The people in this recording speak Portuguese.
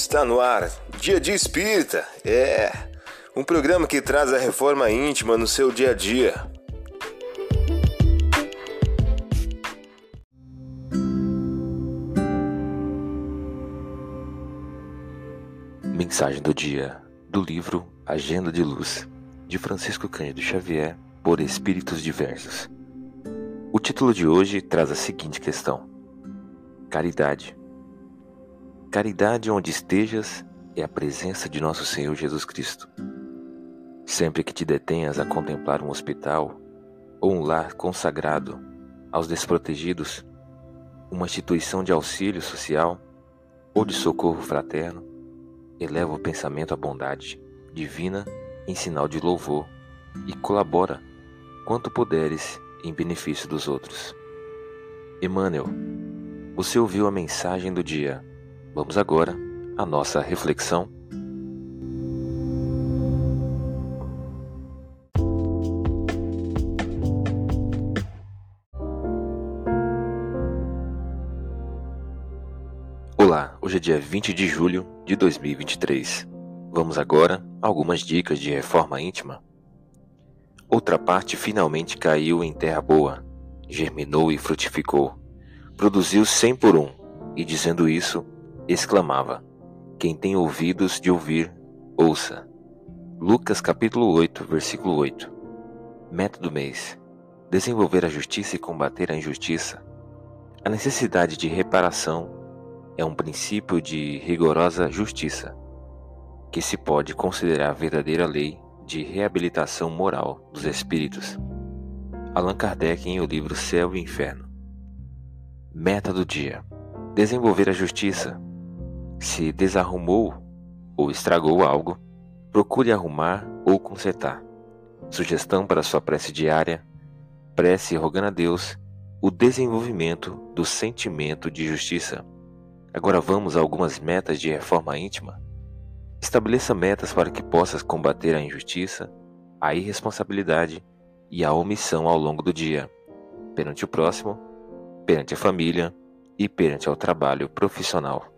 Está no ar, Dia de Espírita. É um programa que traz a reforma íntima no seu dia a dia. Mensagem do dia do livro Agenda de Luz, de Francisco Cândido Xavier, por Espíritos Diversos. O título de hoje traz a seguinte questão: Caridade. Caridade onde estejas é a presença de nosso Senhor Jesus Cristo. Sempre que te detenhas a contemplar um hospital ou um lar consagrado aos desprotegidos, uma instituição de auxílio social ou de socorro fraterno, eleva o pensamento à bondade divina em sinal de louvor e colabora quanto puderes em benefício dos outros. Emmanuel, você ouviu a mensagem do dia. Vamos agora à nossa reflexão. Olá, hoje é dia 20 de julho de 2023. Vamos agora a algumas dicas de reforma íntima. Outra parte finalmente caiu em terra boa, germinou e frutificou, produziu cem por um, e dizendo isso, exclamava: Quem tem ouvidos de ouvir, ouça. Lucas capítulo 8, versículo 8. Meta do mês: desenvolver a justiça e combater a injustiça. A necessidade de reparação é um princípio de rigorosa justiça, que se pode considerar a verdadeira lei de reabilitação moral dos espíritos. Allan Kardec em o livro Céu e Inferno. Meta do dia: desenvolver a justiça. Se desarrumou ou estragou algo, procure arrumar ou consertar. Sugestão para sua prece diária: prece rogando a Deus o desenvolvimento do sentimento de justiça. Agora vamos a algumas metas de reforma íntima. Estabeleça metas para que possas combater a injustiça, a irresponsabilidade e a omissão ao longo do dia, perante o próximo, perante a família e perante ao trabalho profissional.